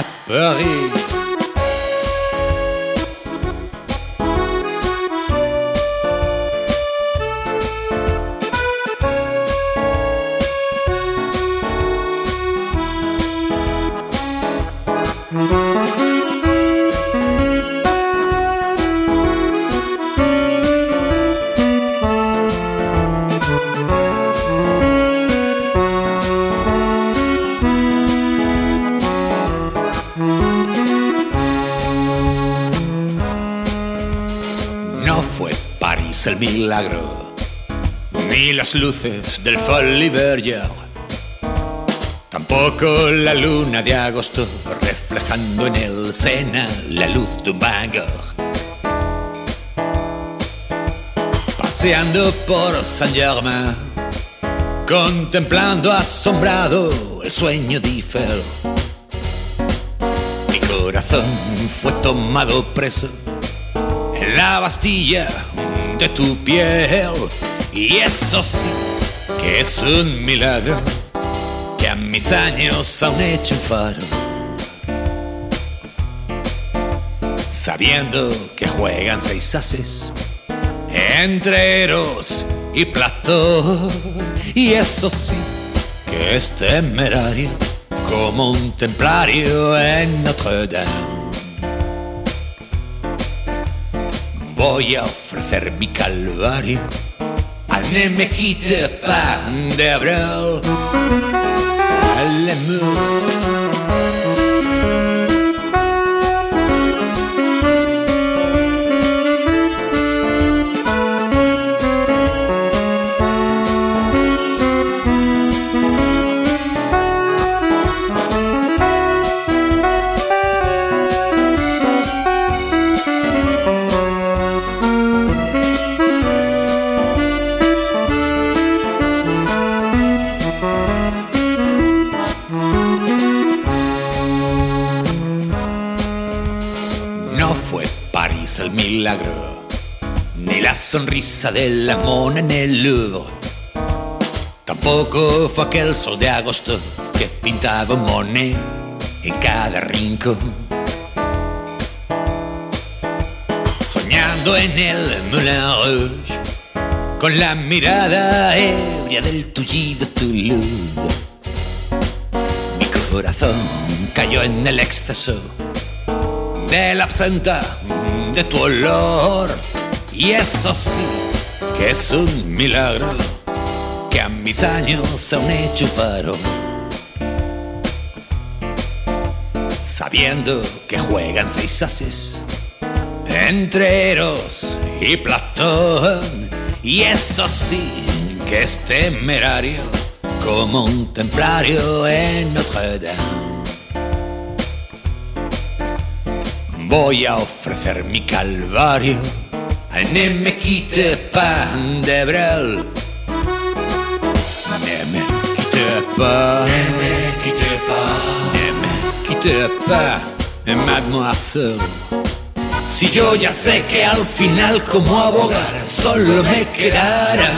Paris. No fue París el milagro, ni las luces del Folly Berger, tampoco la luna de agosto reflejando en el Sena la luz de un Bangor. Paseando por Saint Germain, contemplando asombrado el sueño de Eiffel. Mi corazón fue tomado preso la Bastilla de tu piel. Y eso sí que es un milagro que a mis años aún hecho un faro. Sabiendo que juegan seis haces entre Eros y Platón. Y eso sí que es temerario como un templario en Notre voy a ofrecer mi calvario al ne me quitte pas de abril fue París el milagro, ni la sonrisa de la mona en el Louvre. Tampoco fue aquel sol de agosto que pintaba Monet en cada rincón. Soñando en el Moulin Rouge, con la mirada ebria del tullido Toulouse. Mi corazón cayó en el éxtasis de la absenta de tu olor. Y eso sí que es un milagro que a mis años aún hecho faro. Sabiendo que juegan seis ases entre Eros y Platón. Y eso sí que es temerario como un templario en Notre Dame. Voy a ofrecer mi calvario al me quitte pas de Brel. Ne me quitte pas, ne me quitte pas, ne me quitte pas, mademoiselle. Si yo ya sé que al final como abogar solo me quedará.